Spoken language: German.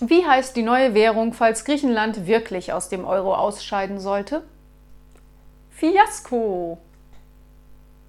Wie heißt die neue Währung, falls Griechenland wirklich aus dem Euro ausscheiden sollte? Fiasko!